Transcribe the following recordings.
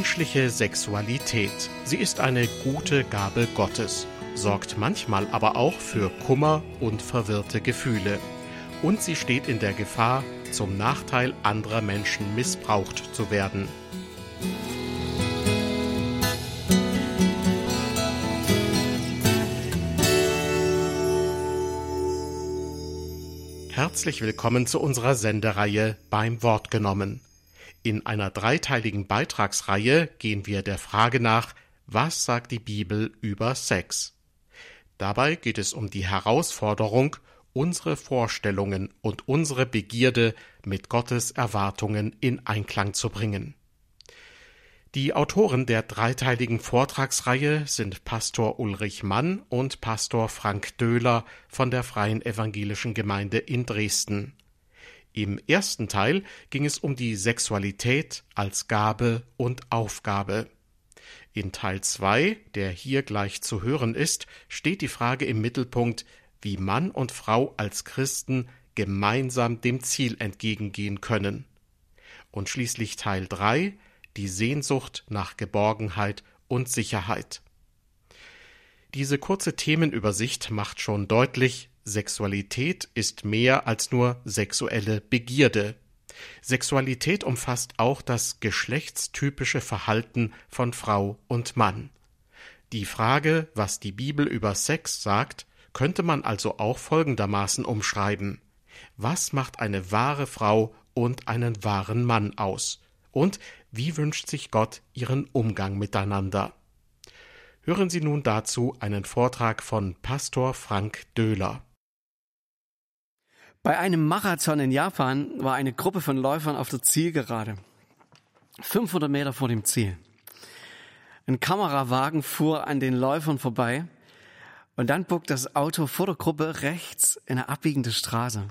Menschliche Sexualität. Sie ist eine gute Gabe Gottes, sorgt manchmal aber auch für Kummer und verwirrte Gefühle. Und sie steht in der Gefahr, zum Nachteil anderer Menschen missbraucht zu werden. Herzlich willkommen zu unserer Sendereihe beim Wort genommen. In einer dreiteiligen Beitragsreihe gehen wir der Frage nach, was sagt die Bibel über Sex? Dabei geht es um die Herausforderung, unsere Vorstellungen und unsere Begierde mit Gottes Erwartungen in Einklang zu bringen. Die Autoren der dreiteiligen Vortragsreihe sind Pastor Ulrich Mann und Pastor Frank Döhler von der Freien Evangelischen Gemeinde in Dresden. Im ersten Teil ging es um die Sexualität als Gabe und Aufgabe. In Teil 2, der hier gleich zu hören ist, steht die Frage im Mittelpunkt, wie Mann und Frau als Christen gemeinsam dem Ziel entgegengehen können. Und schließlich Teil 3, die Sehnsucht nach Geborgenheit und Sicherheit. Diese kurze Themenübersicht macht schon deutlich, Sexualität ist mehr als nur sexuelle Begierde. Sexualität umfasst auch das geschlechtstypische Verhalten von Frau und Mann. Die Frage, was die Bibel über Sex sagt, könnte man also auch folgendermaßen umschreiben. Was macht eine wahre Frau und einen wahren Mann aus? Und wie wünscht sich Gott ihren Umgang miteinander? Hören Sie nun dazu einen Vortrag von Pastor Frank Döhler. Bei einem Marathon in Japan war eine Gruppe von Läufern auf der Zielgerade. 500 Meter vor dem Ziel. Ein Kamerawagen fuhr an den Läufern vorbei und dann bog das Auto vor der Gruppe rechts in eine abbiegende Straße.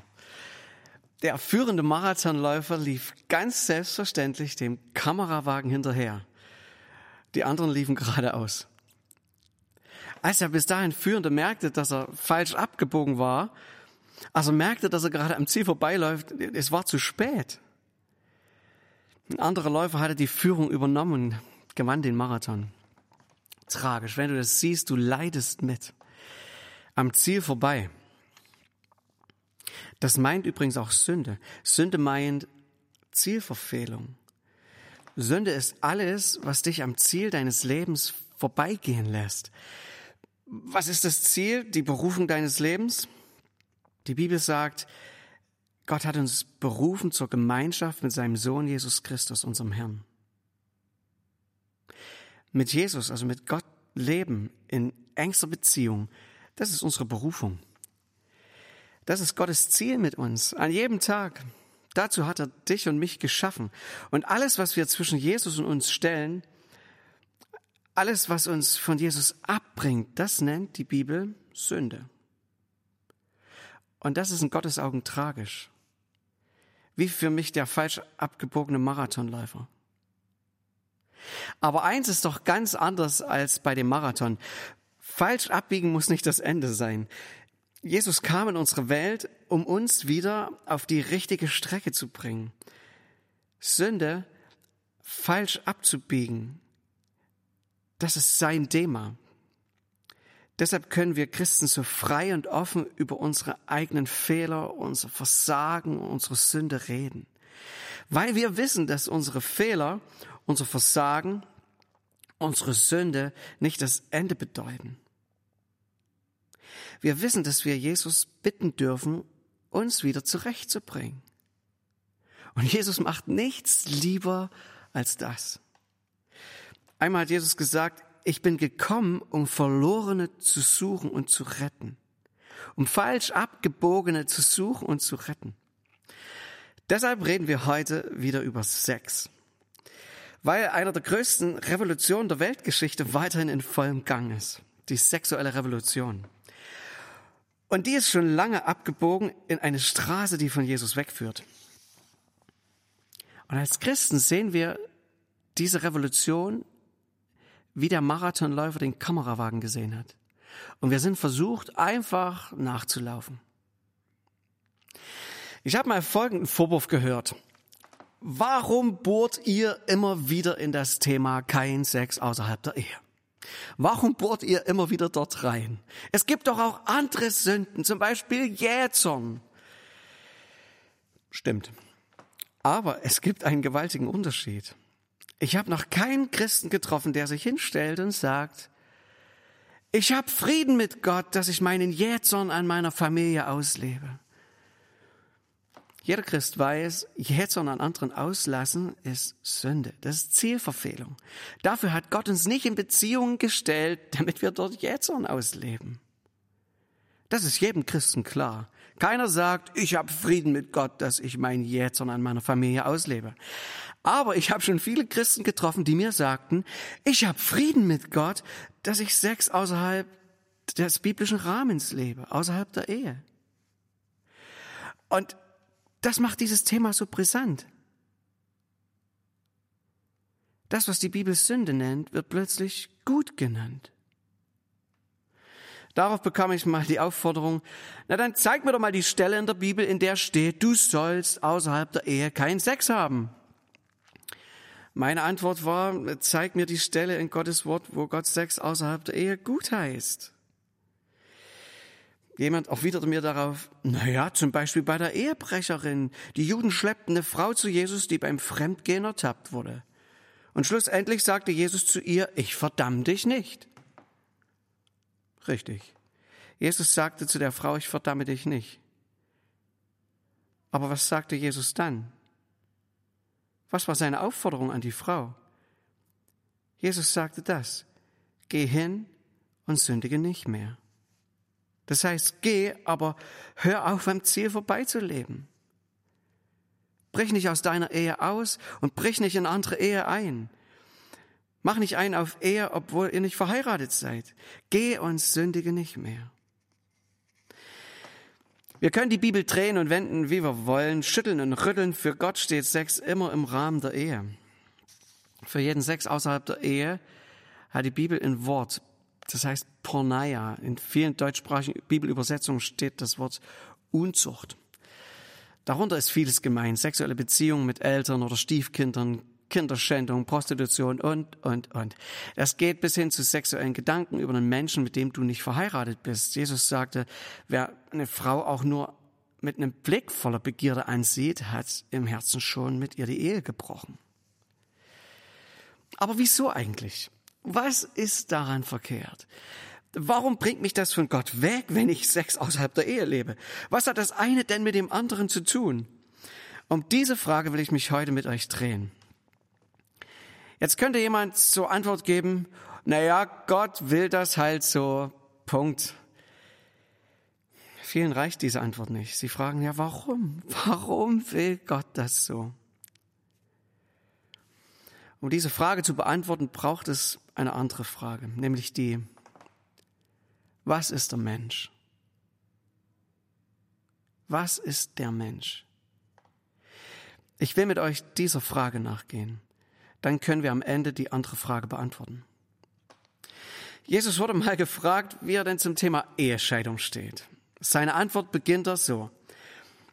Der führende Marathonläufer lief ganz selbstverständlich dem Kamerawagen hinterher. Die anderen liefen geradeaus. Als der bis dahin Führende merkte, dass er falsch abgebogen war, als er merkte, dass er gerade am Ziel vorbeiläuft, es war zu spät. Ein anderer Läufer hatte die Führung übernommen und gewann den Marathon. Tragisch, wenn du das siehst, du leidest mit. Am Ziel vorbei. Das meint übrigens auch Sünde. Sünde meint Zielverfehlung. Sünde ist alles, was dich am Ziel deines Lebens vorbeigehen lässt. Was ist das Ziel, die Berufung deines Lebens? Die Bibel sagt, Gott hat uns berufen zur Gemeinschaft mit seinem Sohn Jesus Christus, unserem Herrn. Mit Jesus, also mit Gott leben in engster Beziehung, das ist unsere Berufung. Das ist Gottes Ziel mit uns, an jedem Tag. Dazu hat er dich und mich geschaffen. Und alles, was wir zwischen Jesus und uns stellen, alles, was uns von Jesus abbringt, das nennt die Bibel Sünde. Und das ist in Gottes Augen tragisch. Wie für mich der falsch abgebogene Marathonläufer. Aber eins ist doch ganz anders als bei dem Marathon. Falsch abbiegen muss nicht das Ende sein. Jesus kam in unsere Welt, um uns wieder auf die richtige Strecke zu bringen. Sünde falsch abzubiegen, das ist sein Thema. Deshalb können wir Christen so frei und offen über unsere eigenen Fehler, unser Versagen, unsere Sünde reden. Weil wir wissen, dass unsere Fehler, unser Versagen, unsere Sünde nicht das Ende bedeuten. Wir wissen, dass wir Jesus bitten dürfen, uns wieder zurechtzubringen. Und Jesus macht nichts lieber als das. Einmal hat Jesus gesagt, ich bin gekommen, um Verlorene zu suchen und zu retten, um falsch abgebogene zu suchen und zu retten. Deshalb reden wir heute wieder über Sex, weil einer der größten Revolutionen der Weltgeschichte weiterhin in vollem Gang ist, die sexuelle Revolution. Und die ist schon lange abgebogen in eine Straße, die von Jesus wegführt. Und als Christen sehen wir diese Revolution wie der Marathonläufer den Kamerawagen gesehen hat. Und wir sind versucht, einfach nachzulaufen. Ich habe mal folgenden Vorwurf gehört. Warum bohrt ihr immer wieder in das Thema kein Sex außerhalb der Ehe? Warum bohrt ihr immer wieder dort rein? Es gibt doch auch andere Sünden, zum Beispiel Jähzorn. Stimmt. Aber es gibt einen gewaltigen Unterschied. Ich habe noch keinen Christen getroffen, der sich hinstellt und sagt, ich habe Frieden mit Gott, dass ich meinen Jähzorn an meiner Familie auslebe. Jeder Christ weiß, Jähzorn an anderen auslassen ist Sünde. Das ist Zielverfehlung. Dafür hat Gott uns nicht in Beziehungen gestellt, damit wir dort Jähzorn ausleben. Das ist jedem Christen klar. Keiner sagt, ich habe Frieden mit Gott, dass ich mein Jähzorn an meiner Familie auslebe. Aber ich habe schon viele Christen getroffen, die mir sagten, ich habe Frieden mit Gott, dass ich Sex außerhalb des biblischen Rahmens lebe, außerhalb der Ehe. Und das macht dieses Thema so brisant. Das, was die Bibel Sünde nennt, wird plötzlich gut genannt. Darauf bekam ich mal die Aufforderung, na dann zeig mir doch mal die Stelle in der Bibel, in der steht, du sollst außerhalb der Ehe keinen Sex haben. Meine Antwort war, zeig mir die Stelle in Gottes Wort, wo Gott Sex außerhalb der Ehe gut heißt. Jemand erwiderte mir darauf, na ja, zum Beispiel bei der Ehebrecherin. Die Juden schleppten eine Frau zu Jesus, die beim Fremdgehen ertappt wurde. Und schlussendlich sagte Jesus zu ihr, ich verdamm dich nicht. Richtig. Jesus sagte zu der Frau, ich verdamme dich nicht. Aber was sagte Jesus dann? Was war seine Aufforderung an die Frau? Jesus sagte das, geh hin und sündige nicht mehr. Das heißt, geh, aber hör auf, am Ziel vorbeizuleben. Brich nicht aus deiner Ehe aus und brich nicht in andere Ehe ein. Mach nicht ein auf Ehe, obwohl ihr nicht verheiratet seid. Geh und sündige nicht mehr. Wir können die Bibel drehen und wenden, wie wir wollen, schütteln und rütteln. Für Gott steht Sex immer im Rahmen der Ehe. Für jeden Sex außerhalb der Ehe hat die Bibel ein Wort. Das heißt Porneia. In vielen deutschsprachigen Bibelübersetzungen steht das Wort Unzucht. Darunter ist vieles gemeint. Sexuelle Beziehungen mit Eltern oder Stiefkindern, Kinderschändung, Prostitution und, und, und. Das geht bis hin zu sexuellen Gedanken über einen Menschen, mit dem du nicht verheiratet bist. Jesus sagte, wer eine Frau auch nur mit einem Blick voller Begierde ansieht, hat im Herzen schon mit ihr die Ehe gebrochen. Aber wieso eigentlich? Was ist daran verkehrt? Warum bringt mich das von Gott weg, wenn ich Sex außerhalb der Ehe lebe? Was hat das eine denn mit dem anderen zu tun? Um diese Frage will ich mich heute mit euch drehen. Jetzt könnte jemand zur Antwort geben, naja, Gott will das halt so, Punkt. Vielen reicht diese Antwort nicht. Sie fragen ja, warum? Warum will Gott das so? Um diese Frage zu beantworten, braucht es eine andere Frage, nämlich die, was ist der Mensch? Was ist der Mensch? Ich will mit euch dieser Frage nachgehen dann können wir am Ende die andere Frage beantworten. Jesus wurde mal gefragt, wie er denn zum Thema Ehescheidung steht. Seine Antwort beginnt da so.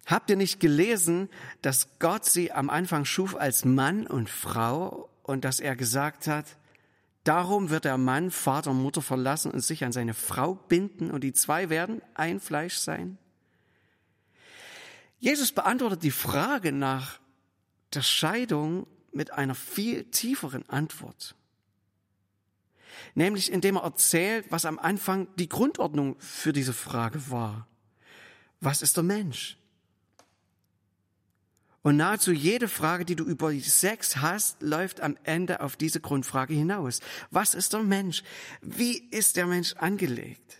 Habt ihr nicht gelesen, dass Gott sie am Anfang schuf als Mann und Frau und dass er gesagt hat, darum wird der Mann Vater und Mutter verlassen und sich an seine Frau binden und die zwei werden ein Fleisch sein? Jesus beantwortet die Frage nach der Scheidung mit einer viel tieferen Antwort. Nämlich indem er erzählt, was am Anfang die Grundordnung für diese Frage war. Was ist der Mensch? Und nahezu jede Frage, die du über Sex hast, läuft am Ende auf diese Grundfrage hinaus. Was ist der Mensch? Wie ist der Mensch angelegt?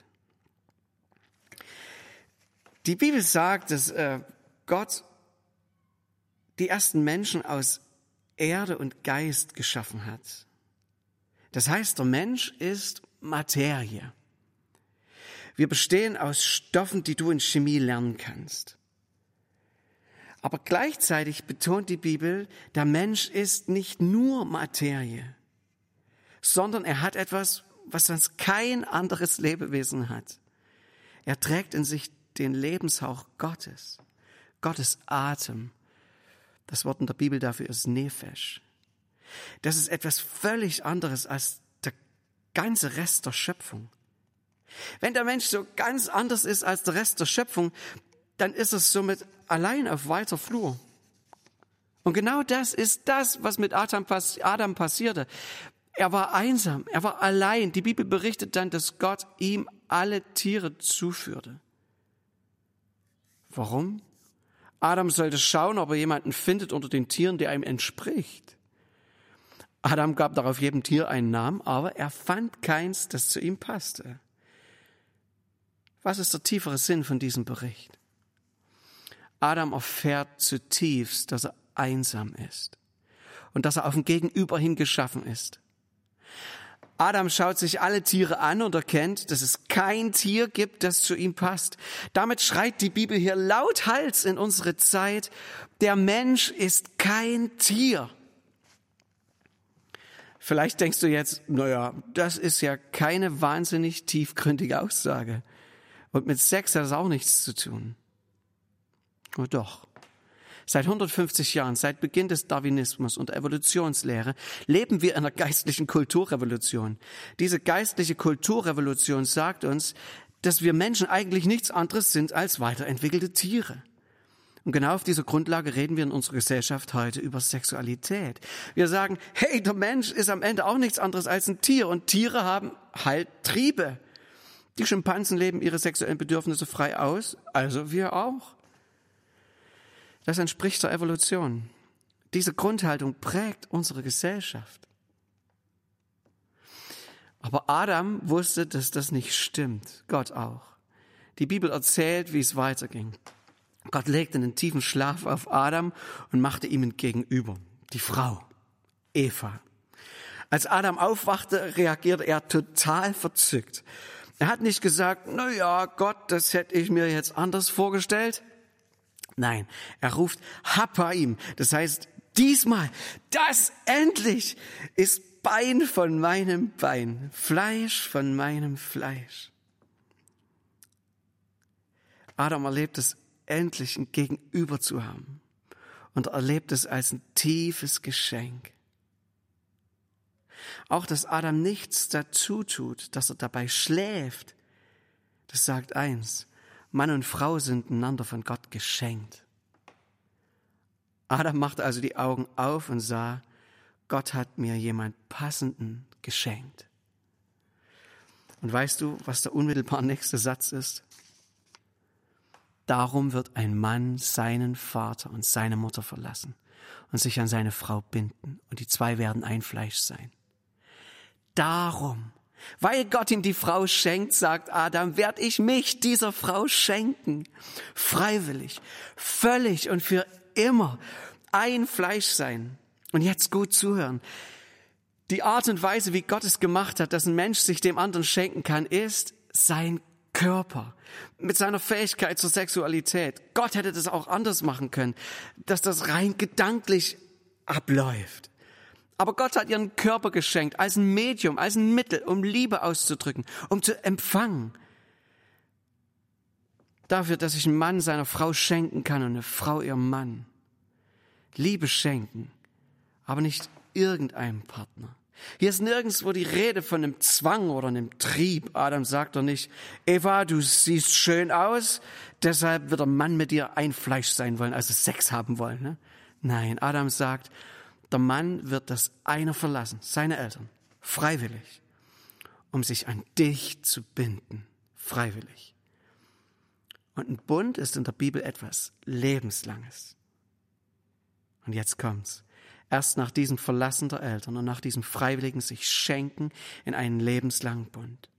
Die Bibel sagt, dass äh, Gott die ersten Menschen aus Erde und Geist geschaffen hat. Das heißt, der Mensch ist Materie. Wir bestehen aus Stoffen, die du in Chemie lernen kannst. Aber gleichzeitig betont die Bibel, der Mensch ist nicht nur Materie, sondern er hat etwas, was sonst kein anderes Lebewesen hat. Er trägt in sich den Lebenshauch Gottes, Gottes Atem, Das Wort in der Bibel dafür ist Nefesh. Das ist etwas völlig anderes als der ganze Rest der Schöpfung. Wenn der Mensch so ganz anders ist als der Rest der Schöpfung, dann ist es somit allein auf weiter Flur. Und genau das ist das, was mit Adam, passierte. Er war einsam, er war allein. Die Bibel berichtet dann, dass Gott ihm alle Tiere zuführte. Warum? Adam sollte schauen, ob er jemanden findet unter den Tieren, der ihm entspricht. Adam gab darauf jedem Tier einen Namen, aber er fand keins, das zu ihm passte. Was ist der tiefere Sinn von diesem Bericht? Adam erfährt zutiefst, dass er einsam ist und dass er auf ein Gegenüber hin geschaffen ist. Adam schaut sich alle Tiere an und erkennt, dass es kein Tier gibt, das zu ihm passt. Damit schreit die Bibel hier lauthals in unsere Zeit, der Mensch ist kein Tier. Vielleicht denkst du jetzt, naja, das ist ja keine wahnsinnig tiefgründige Aussage. Und mit Sex hat es auch nichts zu tun. Oh doch. Seit 150 Jahren, seit Beginn des Darwinismus und Evolutionslehre, leben wir in einer geistlichen Kulturrevolution. Diese geistliche Kulturrevolution sagt uns, dass wir Menschen eigentlich nichts anderes sind als weiterentwickelte Tiere. Und genau auf dieser Grundlage reden wir in unserer Gesellschaft heute über Sexualität. Wir sagen, hey, der Mensch ist am Ende auch nichts anderes als ein Tier und Tiere haben halt Triebe. Die Schimpansen leben ihre sexuellen Bedürfnisse frei aus, also wir auch. Das entspricht der Evolution. Diese Grundhaltung prägt unsere Gesellschaft. Aber Adam wusste, dass das nicht stimmt. Gott auch. Die Bibel erzählt, wie es weiterging. Gott legte einen tiefen Schlaf auf Adam und machte ihm entgegenüber die Frau, Eva. Als Adam aufwachte, reagierte er total verzückt. Er hat nicht gesagt, na ja, Gott, das hätte ich mir jetzt anders vorgestellt. Nein, er ruft Hapaim. Das heißt, diesmal, das endlich ist Bein von meinem Bein, Fleisch von meinem Fleisch. Adam erlebt es endlich ein Gegenüber zu haben und erlebt es als ein tiefes Geschenk. Auch dass Adam nichts dazu tut, dass er dabei schläft, das sagt eins, Mann und Frau sind einander von Gott geschenkt. Adam machte also die Augen auf und sah, Gott hat mir jemand passenden geschenkt. Und weißt du, was der unmittelbar nächste Satz ist? Darum wird ein Mann seinen Vater und seine Mutter verlassen und sich an seine Frau binden, und die zwei werden ein Fleisch sein. Darum weil Gott ihm die Frau schenkt, sagt Adam, werde ich mich dieser Frau schenken. Freiwillig, völlig und für immer ein Fleisch sein. Und jetzt gut zuhören. Die Art und Weise, wie Gott es gemacht hat, dass ein Mensch sich dem anderen schenken kann, ist sein Körper mit seiner Fähigkeit zur Sexualität. Gott hätte das auch anders machen können, dass das rein gedanklich abläuft. Aber Gott hat ihren Körper geschenkt als ein Medium, als ein Mittel, um Liebe auszudrücken, um zu empfangen. Dafür, dass ich ein Mann seiner Frau schenken kann und eine Frau ihrem Mann. Liebe schenken, aber nicht irgendeinem Partner. Hier ist nirgendwo die Rede von einem Zwang oder einem Trieb. Adam sagt doch nicht, Eva, du siehst schön aus, deshalb wird der Mann mit dir ein Fleisch sein wollen, also Sex haben wollen. Ne? Nein, Adam sagt, der Mann wird das eine verlassen, seine Eltern, freiwillig, um sich an dich zu binden, freiwillig. Und ein Bund ist in der Bibel etwas Lebenslanges. Und jetzt kommt's. Erst nach diesem Verlassen der Eltern und nach diesem freiwilligen sich schenken in einen lebenslangen Bund.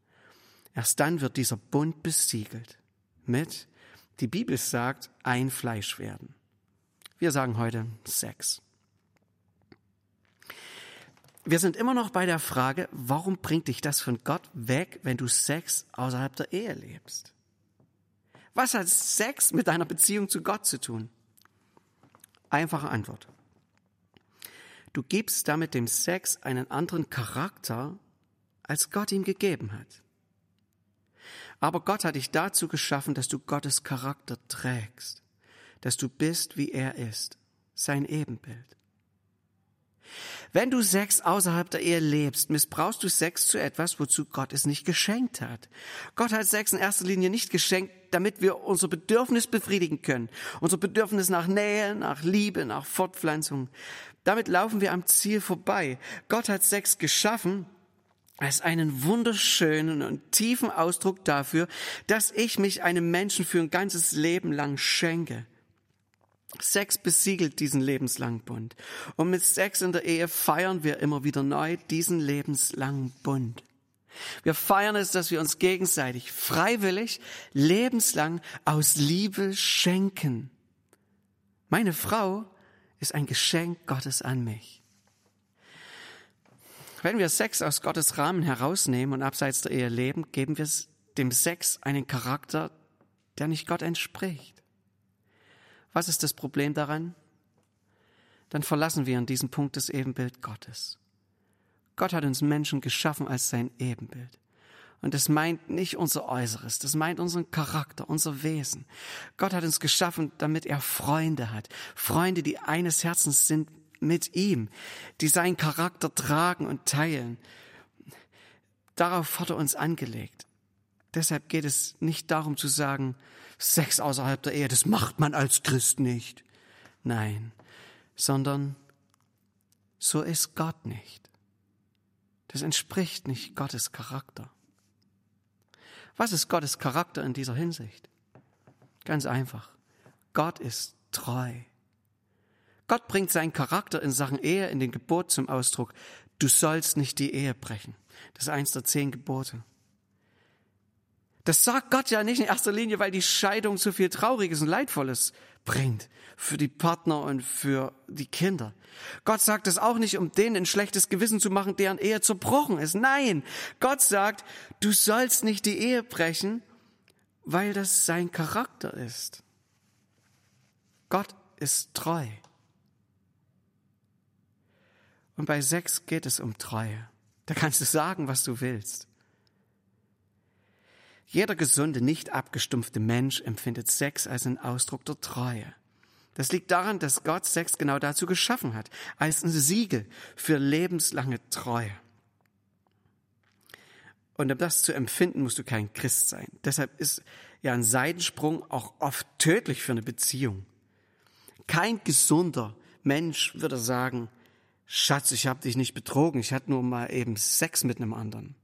Erst dann wird dieser Bund besiegelt mit, die Bibel sagt, ein Fleisch werden. Wir sagen heute Sex. Wir sind immer noch bei der Frage, warum bringt dich das von Gott weg, wenn du Sex außerhalb der Ehe lebst? Was hat Sex mit deiner Beziehung zu Gott zu tun? Einfache Antwort. Du gibst damit dem Sex einen anderen Charakter, als Gott ihm gegeben hat. Aber Gott hat dich dazu geschaffen, dass du Gottes Charakter trägst, dass du bist, wie er ist. sein Ebenbild. Wenn du Sex außerhalb der Ehe lebst, missbrauchst du Sex zu etwas, wozu Gott es nicht geschenkt hat. Gott hat Sex in erster Linie nicht geschenkt, damit wir unser Bedürfnis befriedigen können. Unser Bedürfnis nach Nähe, nach Liebe, nach Fortpflanzung. Damit laufen wir am Ziel vorbei. Gott hat Sex geschaffen, als einen wunderschönen und tiefen Ausdruck dafür, dass ich mich einem Menschen für ein ganzes Leben lang schenke. Sex besiegelt diesen lebenslangen Bund. Und mit Sex in der Ehe feiern wir immer wieder neu diesen lebenslangen Bund. Wir feiern es, dass wir uns gegenseitig freiwillig, lebenslang aus Liebe schenken. Meine Frau ist ein Geschenk Gottes an mich. Wenn wir Sex aus Gottes Rahmen herausnehmen und abseits der Ehe leben, geben wir dem Sex einen Charakter, der nicht Gott entspricht. Was ist das Problem daran? Dann verlassen wir an diesem Punkt das Ebenbild Gottes. Gott hat uns Menschen geschaffen als sein Ebenbild. Und das meint nicht unser Äußeres, das meint unseren Charakter, unser Wesen. Gott hat uns geschaffen, damit er Freunde hat. Freunde, die eines Herzens sind mit ihm, die seinen Charakter tragen und teilen. Darauf hat er uns angelegt. Deshalb geht es nicht darum zu sagen, Sex außerhalb der Ehe, das macht man als Christ nicht. Nein, sondern so ist Gott nicht. Das entspricht nicht Gottes Charakter. Was ist Gottes Charakter in dieser Hinsicht? Ganz einfach. Gott ist treu. Gott bringt seinen Charakter in Sachen Ehe in den Gebot zum Ausdruck. Du sollst nicht die Ehe brechen. Das ist eins der zehn Gebote. Das sagt Gott ja nicht in erster Linie, weil die Scheidung so viel Trauriges und Leidvolles bringt für die Partner und für die Kinder. Gott sagt es auch nicht, um denen ein schlechtes Gewissen zu machen, deren Ehe zerbrochen ist. Nein, Gott sagt, du sollst nicht die Ehe brechen, weil das sein Charakter ist. Gott ist treu. Und bei Sex geht es um Treue. Da kannst du sagen, was du willst. Jeder gesunde, nicht abgestumpfte Mensch empfindet Sex als einen Ausdruck der Treue. Das liegt daran, dass Gott Sex genau dazu geschaffen hat, als ein Siegel für lebenslange Treue. Und um das zu empfinden, musst du kein Christ sein. Deshalb ist ja ein Seitensprung auch oft tödlich für eine Beziehung. Kein gesunder Mensch würde sagen, Schatz, ich habe dich nicht betrogen, ich hatte nur mal eben Sex mit einem anderen.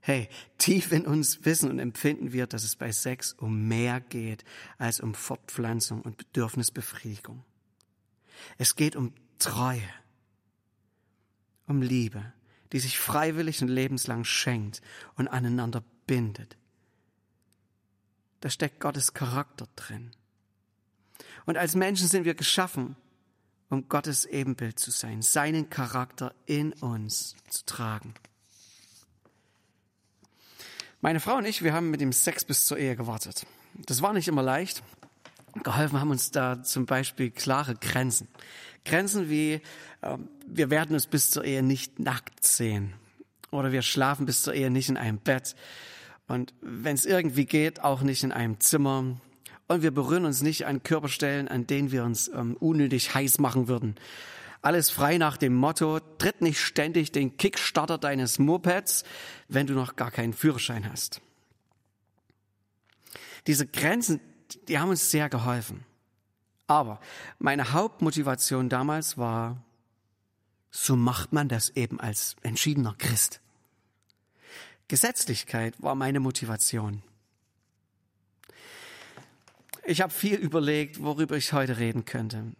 Hey, tief in uns wissen und empfinden wir, dass es bei Sex um mehr geht als um Fortpflanzung und Bedürfnisbefriedigung. Es geht um Treue, um Liebe, die sich freiwillig und lebenslang schenkt und aneinander bindet. Da steckt Gottes Charakter drin. Und als Menschen sind wir geschaffen, um Gottes Ebenbild zu sein, seinen Charakter in uns zu tragen. Meine Frau und ich, wir haben mit dem Sex bis zur Ehe gewartet. Das war nicht immer leicht. Geholfen haben uns da zum Beispiel klare Grenzen. Grenzen wie, äh, wir werden uns bis zur Ehe nicht nackt sehen. Oder wir schlafen bis zur Ehe nicht in einem Bett. Und wenn es irgendwie geht, auch nicht in einem Zimmer. Und wir berühren uns nicht an Körperstellen, an denen wir uns ähm, unnötig heiß machen würden. Alles frei nach dem Motto, tritt nicht ständig den Kickstarter deines Mopeds, wenn du noch gar keinen Führerschein hast. Diese Grenzen, die haben uns sehr geholfen. Aber meine Hauptmotivation damals war, so macht man das eben als entschiedener Christ. Gesetzlichkeit war meine Motivation. Ich habe viel überlegt, worüber ich heute reden könnte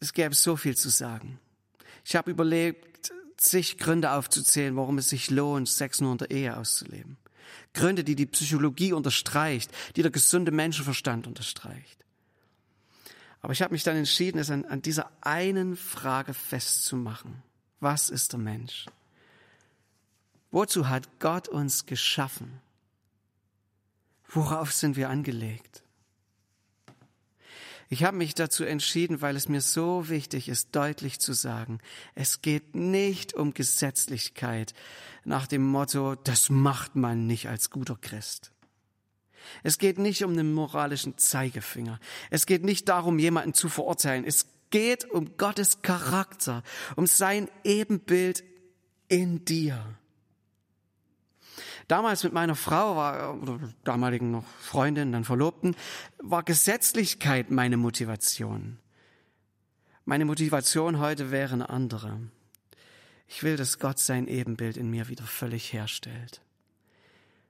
es gäbe so viel zu sagen. Ich habe überlegt, zig Gründe aufzuzählen, warum es sich lohnt, Sex nur unter Ehe auszuleben. Gründe, die die Psychologie unterstreicht, die der gesunde Menschenverstand unterstreicht. Aber ich habe mich dann entschieden, es an, an dieser einen Frage festzumachen. Was ist der Mensch? Wozu hat Gott uns geschaffen? Worauf sind wir angelegt? Ich habe mich dazu entschieden, weil es mir so wichtig ist, deutlich zu sagen, es geht nicht um Gesetzlichkeit nach dem Motto, das macht man nicht als guter Christ. Es geht nicht um einen moralischen Zeigefinger. Es geht nicht darum, jemanden zu verurteilen. Es geht um Gottes Charakter, um sein Ebenbild in dir. Damals mit meiner Frau war, oder damaligen noch Freundin, dann Verlobten, war Gesetzlichkeit meine Motivation. Meine Motivation heute wäre eine andere. Ich will, dass Gott sein Ebenbild in mir wieder völlig herstellt.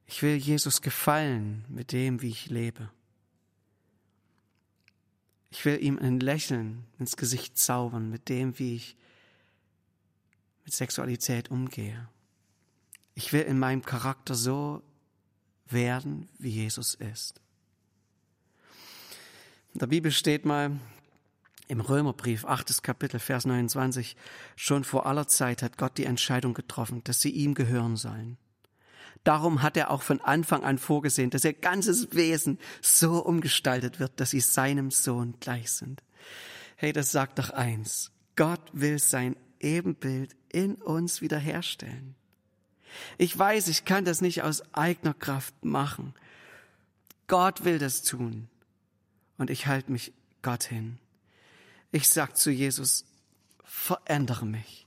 Ich will Jesus gefallen mit dem, wie ich lebe. Ich will ihm ein Lächeln ins Gesicht zaubern mit dem, wie ich mit Sexualität umgehe. Ich will in meinem Charakter so werden, wie Jesus ist. In der Bibel steht mal im Römerbrief, achtes Kapitel, Vers 29, schon vor aller Zeit hat Gott die Entscheidung getroffen, dass sie ihm gehören sollen. Darum hat er auch von Anfang an vorgesehen, dass ihr ganzes Wesen so umgestaltet wird, dass sie seinem Sohn gleich sind. Hey, das sagt doch eins. Gott will sein Ebenbild in uns wiederherstellen. Ich weiß, ich kann das nicht aus eigener Kraft machen. Gott will das tun. Und ich halte mich Gott hin. Ich sag zu Jesus, verändere mich.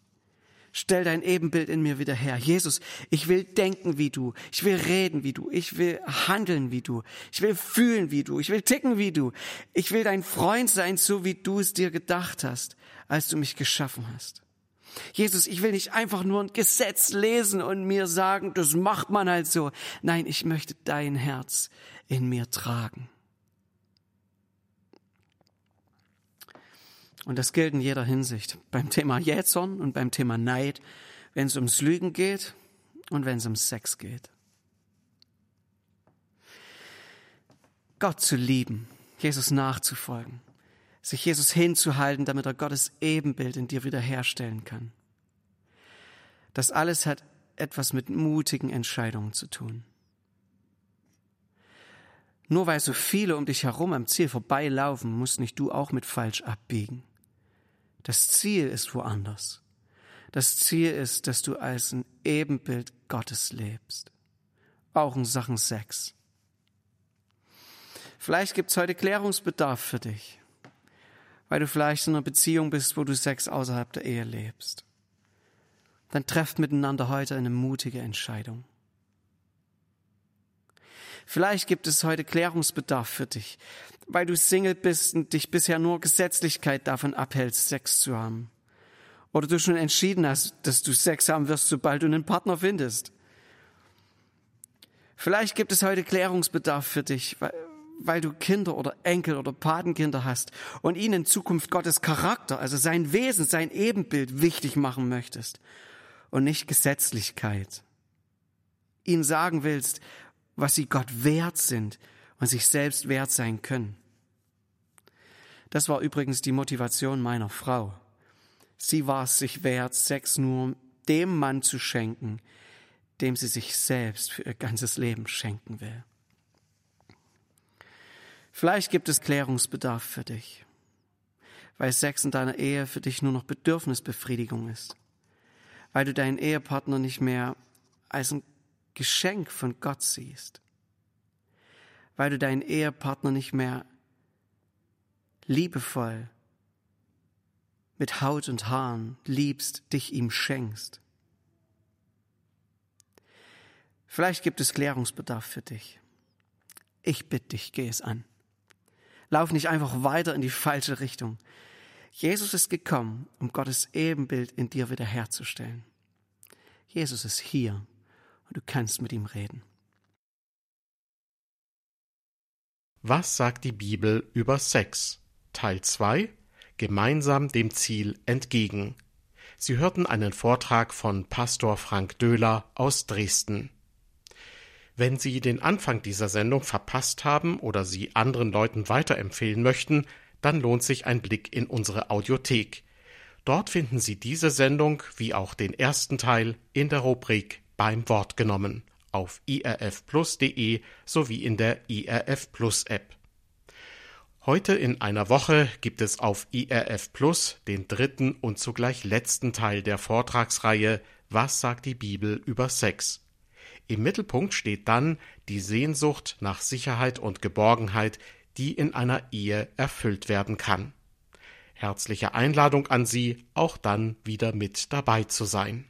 Stell dein Ebenbild in mir wieder her. Jesus, ich will denken wie du. Ich will reden wie du. Ich will handeln wie du. Ich will fühlen wie du. Ich will ticken wie du. Ich will dein Freund sein, so wie du es dir gedacht hast, als du mich geschaffen hast. Jesus, ich will nicht einfach nur ein Gesetz lesen und mir sagen, das macht man halt so. Nein, ich möchte dein Herz in mir tragen. Und das gilt in jeder Hinsicht. Beim Thema Jähzorn und beim Thema Neid, wenn es ums Lügen geht und wenn es um Sex geht. Gott zu lieben, Jesus nachzufolgen, sich Jesus hinzuhalten, damit er Gottes Ebenbild in dir wiederherstellen kann. Das alles hat etwas mit mutigen Entscheidungen zu tun. Nur weil so viele um dich herum am Ziel vorbeilaufen, musst nicht du auch mit falsch abbiegen. Das Ziel ist woanders. Das Ziel ist, dass du als ein Ebenbild Gottes lebst. Auch in Sachen Sex. Vielleicht gibt es heute Klärungsbedarf für dich, weil du vielleicht in einer Beziehung bist, wo du Sex außerhalb der Ehe lebst. Dann trefft miteinander heute eine mutige Entscheidung. Vielleicht gibt es heute Klärungsbedarf für dich, weil du Single bist und dich bisher nur Gesetzlichkeit davon abhältst, Sex zu haben. Oder du schon entschieden hast, dass du Sex haben wirst, sobald du einen Partner findest. Vielleicht gibt es heute Klärungsbedarf für dich, weil, du Kinder oder Enkel oder Patenkinder hast und ihnen in Zukunft Gottes Charakter, also sein Wesen, sein Ebenbild wichtig machen möchtest und nicht Gesetzlichkeit. Ihnen sagen willst, was sie Gott wert sind und sich selbst wert sein können. Das war übrigens die Motivation meiner Frau. Sie war es sich wert, Sex nur dem Mann zu schenken, dem sie sich selbst für ihr ganzes Leben schenken will. Vielleicht gibt es Klärungsbedarf für dich, weil Sex in deiner Ehe für dich nur noch Bedürfnisbefriedigung ist, weil du deinen Ehepartner nicht mehr als ein Geschenk von Gott siehst, weil du deinen Ehepartner nicht mehr liebevoll mit Haut und Haaren liebst, dich ihm schenkst. Vielleicht gibt es Klärungsbedarf für dich. Ich bitte dich, geh es an. Lauf nicht einfach weiter in die falsche Richtung. Jesus ist gekommen, um Gottes Ebenbild in dir wiederherzustellen. Jesus ist hier und du kannst mit ihm reden. Was sagt die Bibel über Sex? Teil 2 Gemeinsam dem Ziel entgegen. Sie hörten einen Vortrag von Pastor Frank Döhler aus Dresden. Wenn Sie den Anfang dieser Sendung verpasst haben oder sie anderen Leuten weiterempfehlen möchten, dann lohnt sich ein Blick in unsere Audiothek. Dort finden Sie diese Sendung wie auch den ersten Teil in der Rubrik beim Wort genommen auf irfplus.de sowie in der IRF Plus App. Heute in einer Woche gibt es auf IRF Plus den dritten und zugleich letzten Teil der Vortragsreihe Was sagt die Bibel über Sex? Im Mittelpunkt steht dann die Sehnsucht nach Sicherheit und Geborgenheit, die in einer Ehe erfüllt werden kann. Herzliche Einladung an Sie, auch dann wieder mit dabei zu sein.